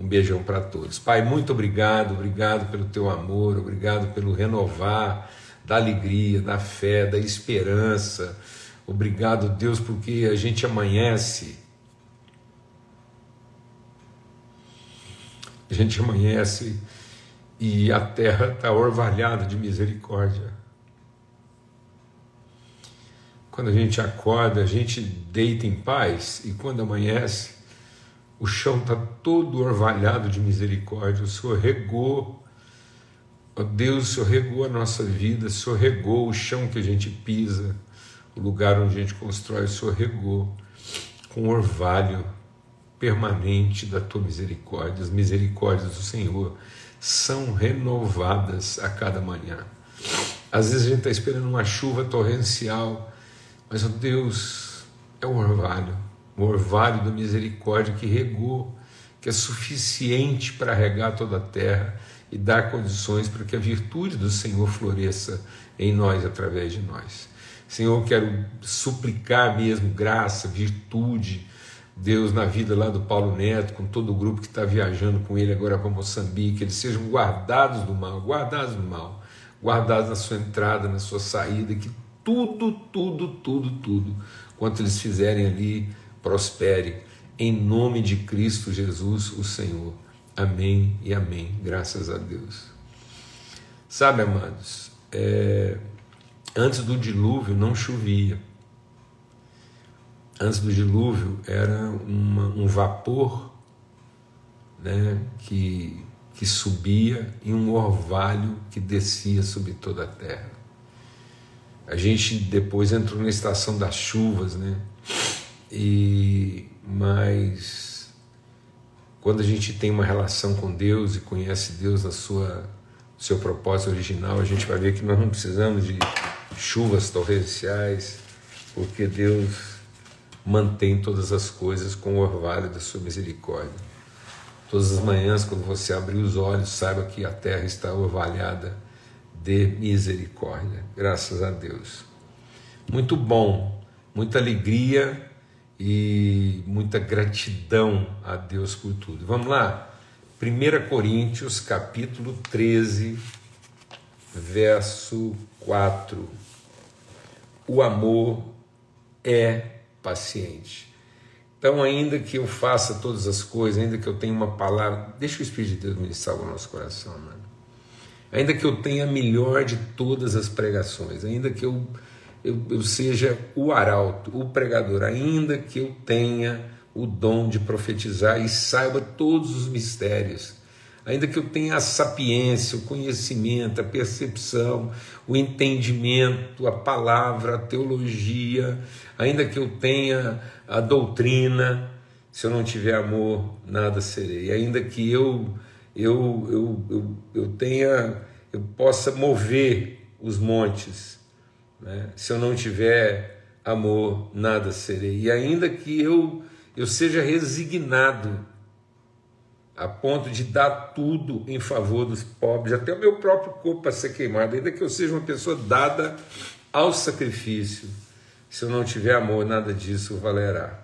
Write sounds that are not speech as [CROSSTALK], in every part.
Um beijão para todos. Pai, muito obrigado, obrigado pelo teu amor, obrigado pelo renovar da alegria, da fé, da esperança. Obrigado, Deus, porque a gente amanhece. A gente amanhece e a terra está orvalhada de misericórdia. Quando a gente acorda, a gente deita em paz e quando amanhece, o chão está todo orvalhado de misericórdia. O Senhor regou, ó Deus, o Senhor regou a nossa vida, o Senhor regou o chão que a gente pisa, o lugar onde a gente constrói, o Senhor regou com orvalho permanente da tua misericórdia. As misericórdias do Senhor são renovadas a cada manhã. Às vezes a gente está esperando uma chuva torrencial, mas, ó Deus, é o orvalho o orvalho da misericórdia que regou, que é suficiente para regar toda a terra e dar condições para que a virtude do Senhor floresça em nós, através de nós. Senhor, quero suplicar mesmo graça, virtude, Deus, na vida lá do Paulo Neto, com todo o grupo que está viajando com ele agora para Moçambique, eles sejam guardados do mal, guardados do mal, guardados na sua entrada, na sua saída, que tudo, tudo, tudo, tudo, quanto eles fizerem ali, prospere, em nome de Cristo Jesus, o Senhor. Amém e amém. Graças a Deus. Sabe, amados, é, antes do dilúvio não chovia. Antes do dilúvio era uma, um vapor né, que, que subia e um orvalho que descia sobre toda a terra. A gente depois entrou na estação das chuvas, né? E mas quando a gente tem uma relação com Deus e conhece Deus na sua seu propósito original, a gente vai ver que nós não precisamos de chuvas torrenciais, porque Deus mantém todas as coisas com o orvalho da sua misericórdia. Todas as manhãs, quando você abrir os olhos, saiba que a terra está orvalhada de misericórdia. Graças a Deus. Muito bom, muita alegria e muita gratidão a Deus por tudo. Vamos lá? 1 Coríntios capítulo 13, verso 4. O amor é paciente. Então, ainda que eu faça todas as coisas, ainda que eu tenha uma palavra, deixa o Espírito de Deus ministrar o nosso coração, mano. Ainda que eu tenha a melhor de todas as pregações, ainda que eu eu, eu seja o arauto, o pregador, ainda que eu tenha o dom de profetizar e saiba todos os mistérios, ainda que eu tenha a sapiência, o conhecimento, a percepção, o entendimento, a palavra, a teologia, ainda que eu tenha a doutrina, se eu não tiver amor, nada serei. Ainda que eu eu, eu, eu, eu tenha, eu possa mover os montes, né? Se eu não tiver amor, nada serei. E ainda que eu, eu seja resignado a ponto de dar tudo em favor dos pobres, até o meu próprio corpo para ser queimado, ainda que eu seja uma pessoa dada ao sacrifício, se eu não tiver amor, nada disso valerá.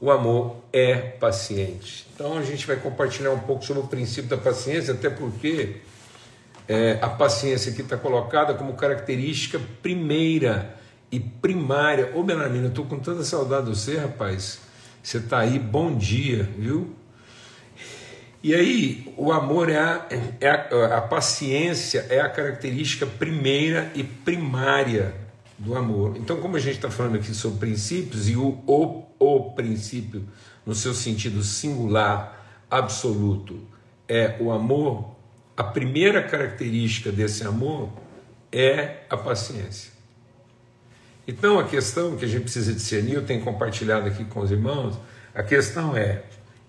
O amor é paciente. Então a gente vai compartilhar um pouco sobre o princípio da paciência, até porque é, a paciência aqui está colocada como característica primeira e primária. Ô Belarmino, eu estou com tanta saudade de você, rapaz. Você está aí, bom dia, viu? E aí, o amor é a, é a, a paciência é a característica primeira e primária do amor. Então, como a gente está falando aqui sobre princípios, e o, o, o princípio, no seu sentido singular, absoluto, é o amor, a primeira característica desse amor é a paciência. Então a questão que a gente precisa discernir, eu tenho compartilhado aqui com os irmãos, a questão é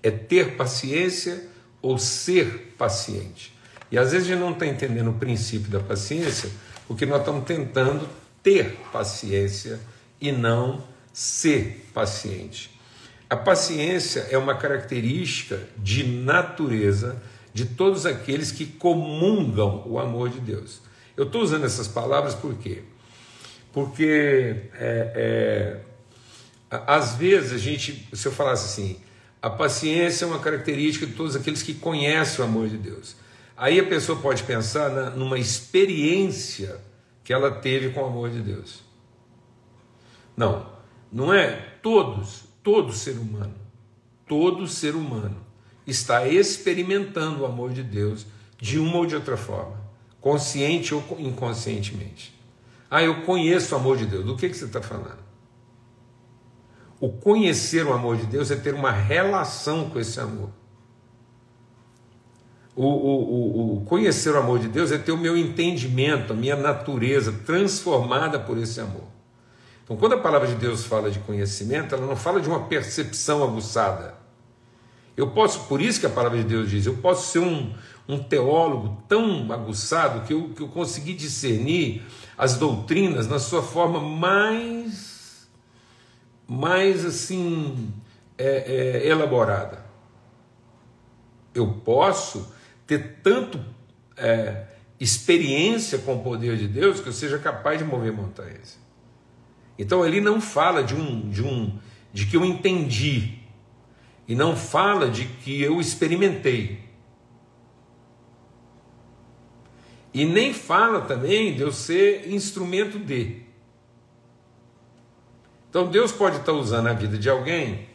é ter paciência ou ser paciente. E às vezes a gente não está entendendo o princípio da paciência, porque nós estamos tentando ter paciência e não ser paciente. A paciência é uma característica de natureza de todos aqueles que comungam o amor de Deus. Eu estou usando essas palavras por quê? Porque é, é, às vezes a gente, se eu falasse assim, A paciência é uma característica de todos aqueles que conhecem o amor de Deus. Aí a pessoa pode pensar na, numa experiência que ela teve com o amor de Deus. Não, não é todos, todo ser humano, todo ser humano está experimentando o amor de Deus de uma ou de outra forma, consciente ou inconscientemente. Ah, eu conheço o amor de Deus. Do que, que você está falando? O conhecer o amor de Deus é ter uma relação com esse amor. O, o, o, conhecer o amor de Deus é ter o meu entendimento, a minha natureza transformada por esse amor. Então, quando a palavra de Deus fala de conhecimento, ela não fala de uma percepção aguçada. Eu posso, por isso que a palavra de Deus diz, eu posso ser um, um teólogo tão aguçado que eu, que eu consegui discernir as doutrinas na sua forma mais, mais assim, é, é, elaborada. Eu posso ter tanto é, experiência com o poder de Deus que eu seja capaz de mover montanhas. Então ele não fala de um, de um, de que eu entendi e não fala de que eu experimentei. E nem fala também de eu ser instrumento de. Então Deus pode estar usando a vida de alguém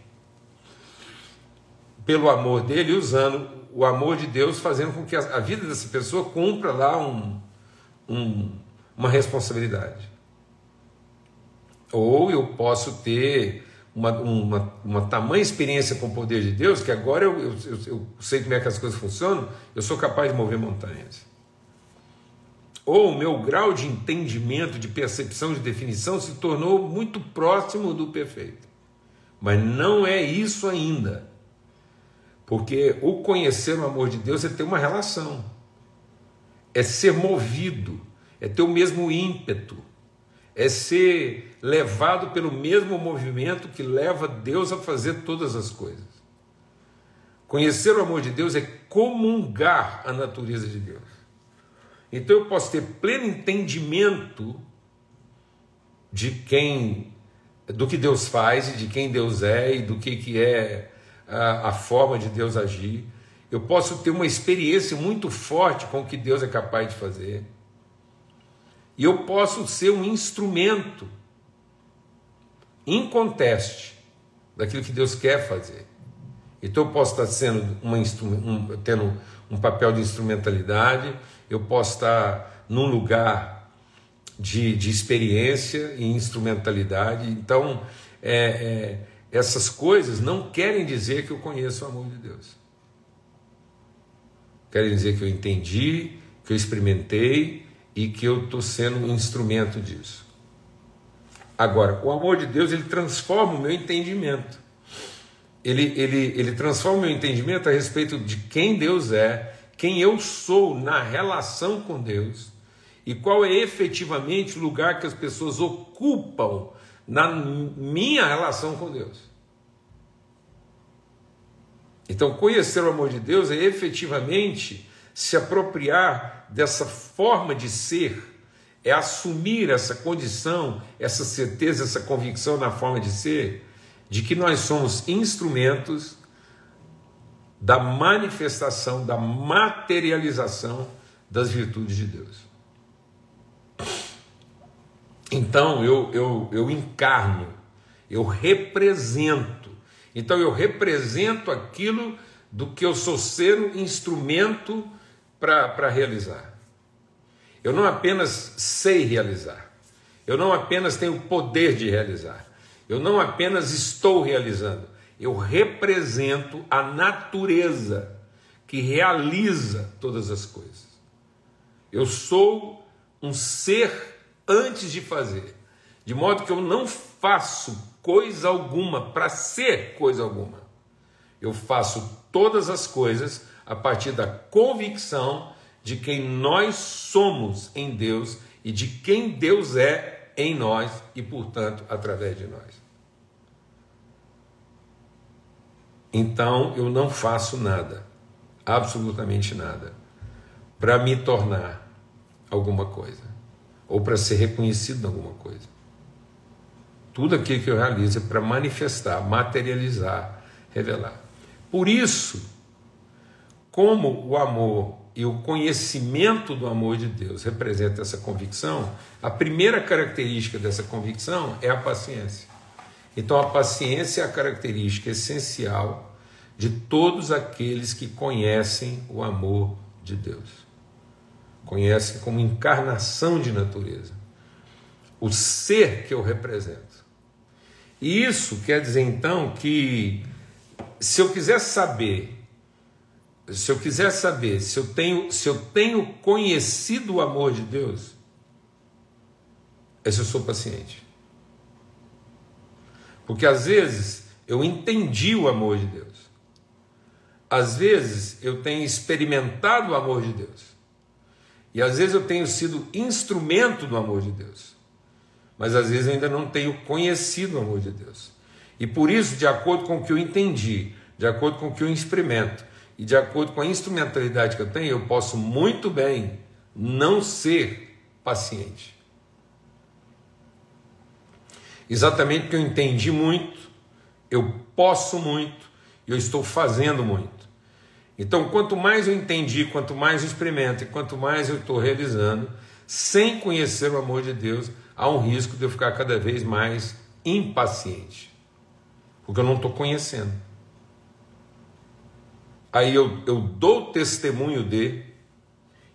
pelo amor dele, usando o amor de Deus, fazendo com que a vida dessa pessoa cumpra lá um, um, uma responsabilidade. Ou eu posso ter uma, uma, uma tamanha experiência com o poder de Deus que agora eu, eu, eu, eu sei como é que as coisas funcionam, eu sou capaz de mover montanhas. Ou o meu grau de entendimento, de percepção, de definição se tornou muito próximo do perfeito. Mas não é isso ainda. Porque o conhecer o amor de Deus é ter uma relação, é ser movido, é ter o mesmo ímpeto, é ser levado pelo mesmo movimento que leva Deus a fazer todas as coisas. Conhecer o amor de Deus é comungar a natureza de Deus. Então eu posso ter pleno entendimento de quem, do que Deus faz e de quem Deus é e do que, que é a, a forma de Deus agir. Eu posso ter uma experiência muito forte com o que Deus é capaz de fazer. E eu posso ser um instrumento inconteste daquilo que Deus quer fazer. Então eu posso estar sendo uma, um, tendo um papel de instrumentalidade, eu posso estar num lugar de, de experiência e instrumentalidade. Então, é, é, essas coisas não querem dizer que eu conheço o amor de Deus. Querem dizer que eu entendi, que eu experimentei e que eu estou sendo um instrumento disso. Agora, o amor de Deus ele transforma o meu entendimento. Ele, ele, ele transforma o meu entendimento a respeito de quem Deus é, quem eu sou na relação com Deus e qual é efetivamente o lugar que as pessoas ocupam na minha relação com Deus. Então, conhecer o amor de Deus é efetivamente se apropriar dessa forma de ser, é assumir essa condição, essa certeza, essa convicção na forma de ser, de que nós somos instrumentos da manifestação, da materialização das virtudes de Deus. Então eu, eu, eu encarno, eu represento. Então eu represento aquilo do que eu sou ser um instrumento para realizar. Eu não apenas sei realizar, eu não apenas tenho o poder de realizar, eu não apenas estou realizando, eu represento a natureza que realiza todas as coisas. Eu sou um ser antes de fazer, de modo que eu não faço coisa alguma para ser coisa alguma. Eu faço todas as coisas a partir da convicção de quem nós somos em Deus e de quem Deus é em nós e, portanto, através de nós. Então eu não faço nada, absolutamente nada, para me tornar alguma coisa ou para ser reconhecido em alguma coisa. Tudo aquilo que eu realizo é para manifestar, materializar, revelar. Por isso, como o amor e o conhecimento do amor de Deus representa essa convicção, a primeira característica dessa convicção é a paciência. Então, a paciência é a característica essencial de todos aqueles que conhecem o amor de Deus. Conhecem como encarnação de natureza, o ser que eu represento. E isso quer dizer então que se eu quiser saber se eu quiser saber se eu tenho, se eu tenho conhecido o amor de Deus, é se eu sou paciente. Porque às vezes eu entendi o amor de Deus. Às vezes eu tenho experimentado o amor de Deus. E às vezes eu tenho sido instrumento do amor de Deus. Mas às vezes eu ainda não tenho conhecido o amor de Deus. E por isso, de acordo com o que eu entendi, de acordo com o que eu experimento, e de acordo com a instrumentalidade que eu tenho, eu posso muito bem não ser paciente. Exatamente porque eu entendi muito, eu posso muito e eu estou fazendo muito. Então, quanto mais eu entendi, quanto mais eu experimento e quanto mais eu estou realizando, sem conhecer o amor de Deus, há um risco de eu ficar cada vez mais impaciente, porque eu não estou conhecendo aí eu, eu dou testemunho de,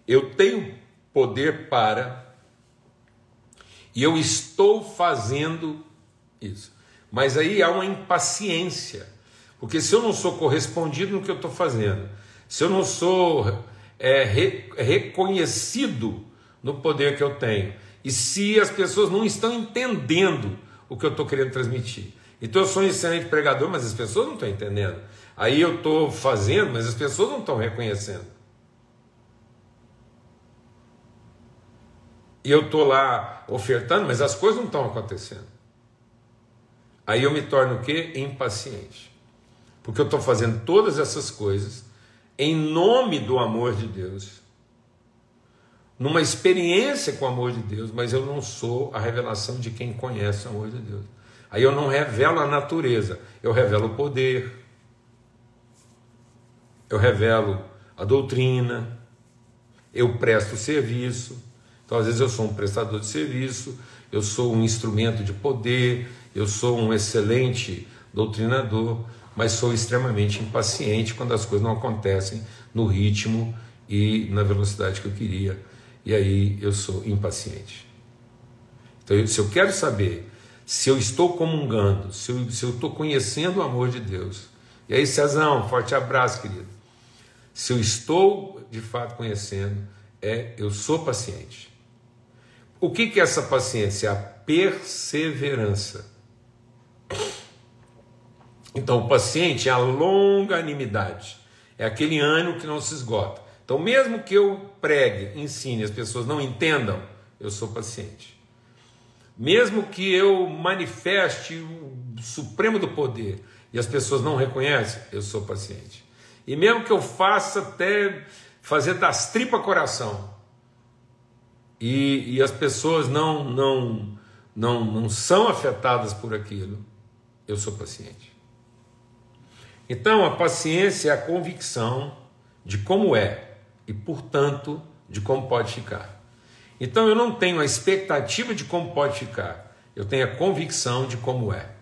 eu tenho poder para, e eu estou fazendo isso. Mas aí há uma impaciência, porque se eu não sou correspondido no que eu estou fazendo, se eu não sou é, re, reconhecido no poder que eu tenho, e se as pessoas não estão entendendo o que eu estou querendo transmitir. Então eu sou um excelente pregador, mas as pessoas não estão entendendo. Aí eu estou fazendo, mas as pessoas não estão reconhecendo. E eu estou lá ofertando, mas as coisas não estão acontecendo. Aí eu me torno o quê? Impaciente. Porque eu estou fazendo todas essas coisas em nome do amor de Deus, numa experiência com o amor de Deus, mas eu não sou a revelação de quem conhece o amor de Deus. Aí eu não revelo a natureza, eu revelo o poder, eu revelo a doutrina, eu presto serviço. Então, às vezes, eu sou um prestador de serviço, eu sou um instrumento de poder, eu sou um excelente doutrinador, mas sou extremamente impaciente quando as coisas não acontecem no ritmo e na velocidade que eu queria. E aí eu sou impaciente. Então, se eu quero saber se eu estou comungando, se eu, estou conhecendo o amor de Deus. E aí, Cezão, forte abraço, querido. Se eu estou de fato conhecendo, é eu sou paciente. O que, que é essa paciência? A perseverança. Então, o paciente é a longanimidade, é aquele ânimo que não se esgota. Então, mesmo que eu pregue, ensine, as pessoas não entendam, eu sou paciente. Mesmo que eu manifeste o supremo do poder e as pessoas não reconhecem, eu sou paciente. E mesmo que eu faça até fazer das tripas coração, e, e as pessoas não, não, não, não são afetadas por aquilo, eu sou paciente. Então, a paciência é a convicção de como é e, portanto, de como pode ficar. Então, eu não tenho a expectativa de como pode ficar, eu tenho a convicção de como é.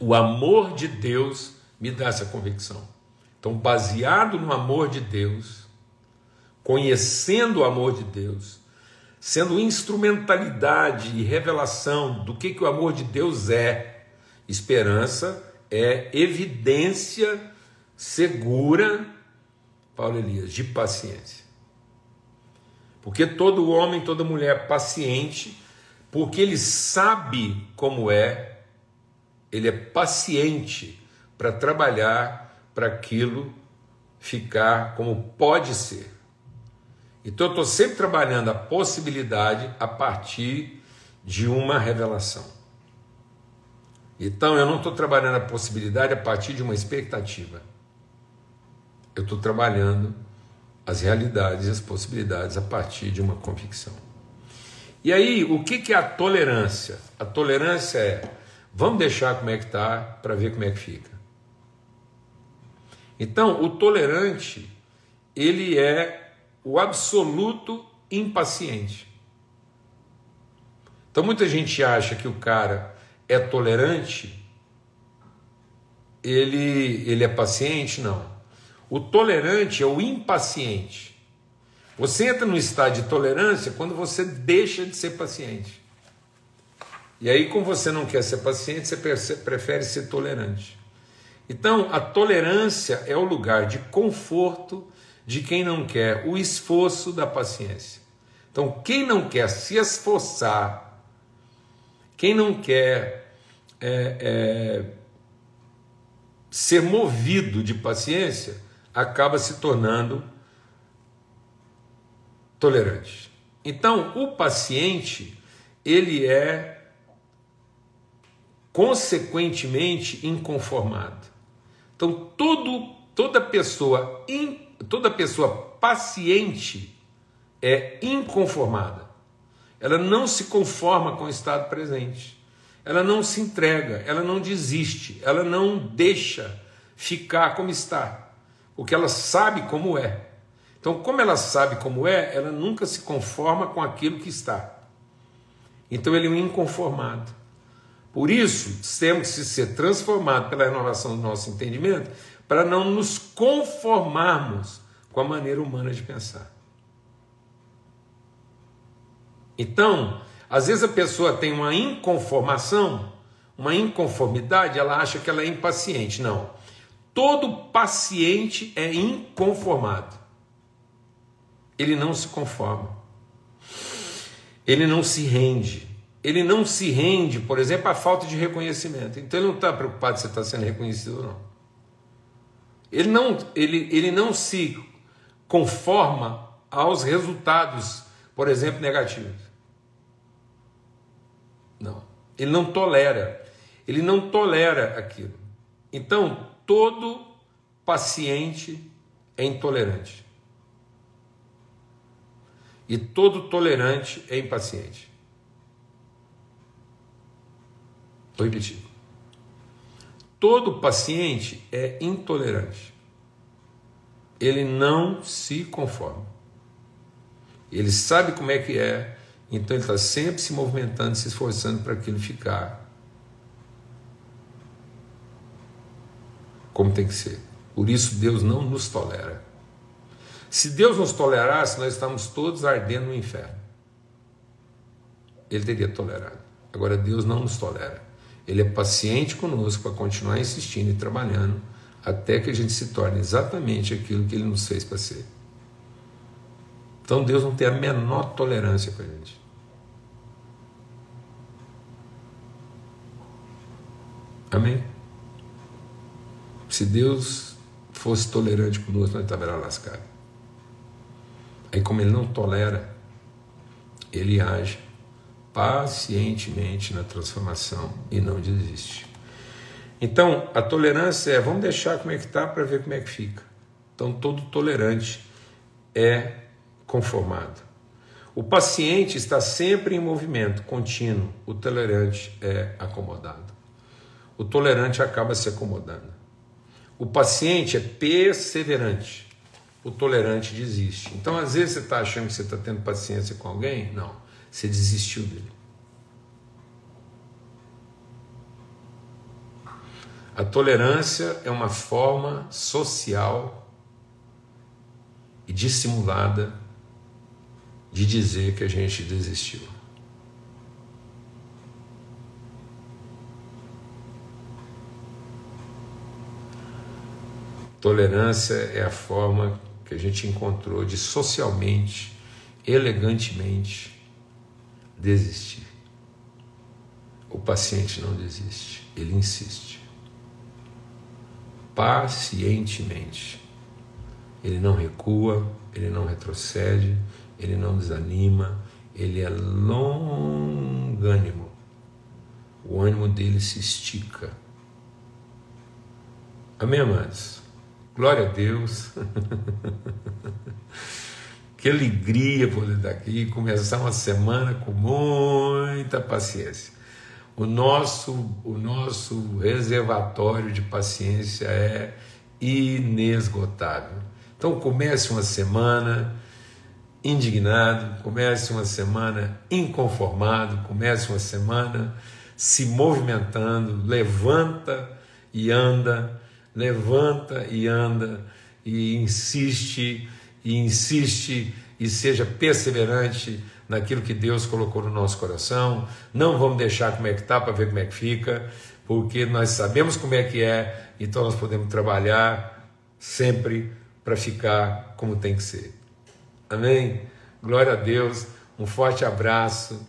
O amor de Deus me dá essa convicção. Então, baseado no amor de Deus, conhecendo o amor de Deus, sendo instrumentalidade e revelação do que, que o amor de Deus é, esperança é evidência segura, Paulo Elias, de paciência. Porque todo homem, toda mulher é paciente, porque ele sabe como é ele é paciente para trabalhar para aquilo ficar como pode ser. Então eu estou sempre trabalhando a possibilidade a partir de uma revelação. Então eu não estou trabalhando a possibilidade a partir de uma expectativa. Eu estou trabalhando as realidades e as possibilidades a partir de uma convicção. E aí, o que é a tolerância? A tolerância é Vamos deixar como é que está para ver como é que fica. Então, o tolerante, ele é o absoluto impaciente. Então, muita gente acha que o cara é tolerante, ele, ele é paciente? Não. O tolerante é o impaciente. Você entra no estado de tolerância quando você deixa de ser paciente. E aí, como você não quer ser paciente, você prefere ser tolerante. Então, a tolerância é o lugar de conforto de quem não quer o esforço da paciência. Então, quem não quer se esforçar, quem não quer é, é, ser movido de paciência, acaba se tornando tolerante. Então, o paciente, ele é consequentemente inconformado. Então, todo, toda pessoa in, toda pessoa paciente é inconformada. Ela não se conforma com o estado presente. Ela não se entrega, ela não desiste, ela não deixa ficar como está, porque ela sabe como é. Então, como ela sabe como é, ela nunca se conforma com aquilo que está. Então, ele é um inconformado. Por isso, temos que ser transformados pela renovação do nosso entendimento, para não nos conformarmos com a maneira humana de pensar. Então, às vezes a pessoa tem uma inconformação, uma inconformidade, ela acha que ela é impaciente. Não. Todo paciente é inconformado. Ele não se conforma. Ele não se rende ele não se rende, por exemplo, à falta de reconhecimento. Então ele não está preocupado se está sendo reconhecido ou não. Ele não, ele, ele não se conforma aos resultados, por exemplo, negativos. Não. Ele não tolera. Ele não tolera aquilo. Então, todo paciente é intolerante. E todo tolerante é impaciente. Vou repetir. Todo paciente é intolerante. Ele não se conforma. Ele sabe como é que é, então ele está sempre se movimentando, se esforçando para aquilo ficar como tem que ser. Por isso Deus não nos tolera. Se Deus nos tolerasse, nós estamos todos ardendo no inferno. Ele teria tolerado. Agora Deus não nos tolera. Ele é paciente conosco para continuar insistindo e trabalhando até que a gente se torne exatamente aquilo que ele nos fez para ser. Então Deus não tem a menor tolerância com a gente. Amém? Se Deus fosse tolerante conosco, nós estaríamos lascados. Aí, como Ele não tolera, Ele age pacientemente na transformação e não desiste. Então, a tolerância é, vamos deixar como é que está para ver como é que fica. Então, todo tolerante é conformado. O paciente está sempre em movimento contínuo, o tolerante é acomodado. O tolerante acaba se acomodando. O paciente é perseverante, o tolerante desiste. Então, às vezes, você está achando que você está tendo paciência com alguém? Não. Você desistiu dele. A tolerância é uma forma social e dissimulada de dizer que a gente desistiu. Tolerância é a forma que a gente encontrou de socialmente, elegantemente, desistir. O paciente não desiste, ele insiste. Pacientemente. Ele não recua, ele não retrocede, ele não desanima, ele é longânimo. O ânimo dele se estica. Amém, amados? Glória a Deus. [LAUGHS] Que alegria poder estar aqui e começar uma semana com muita paciência. O nosso, o nosso reservatório de paciência é inesgotável. Então comece uma semana indignado, comece uma semana inconformado, comece uma semana se movimentando, levanta e anda, levanta e anda e insiste e insiste e seja perseverante naquilo que Deus colocou no nosso coração. Não vamos deixar como é que está para ver como é que fica, porque nós sabemos como é que é, então nós podemos trabalhar sempre para ficar como tem que ser. Amém? Glória a Deus, um forte abraço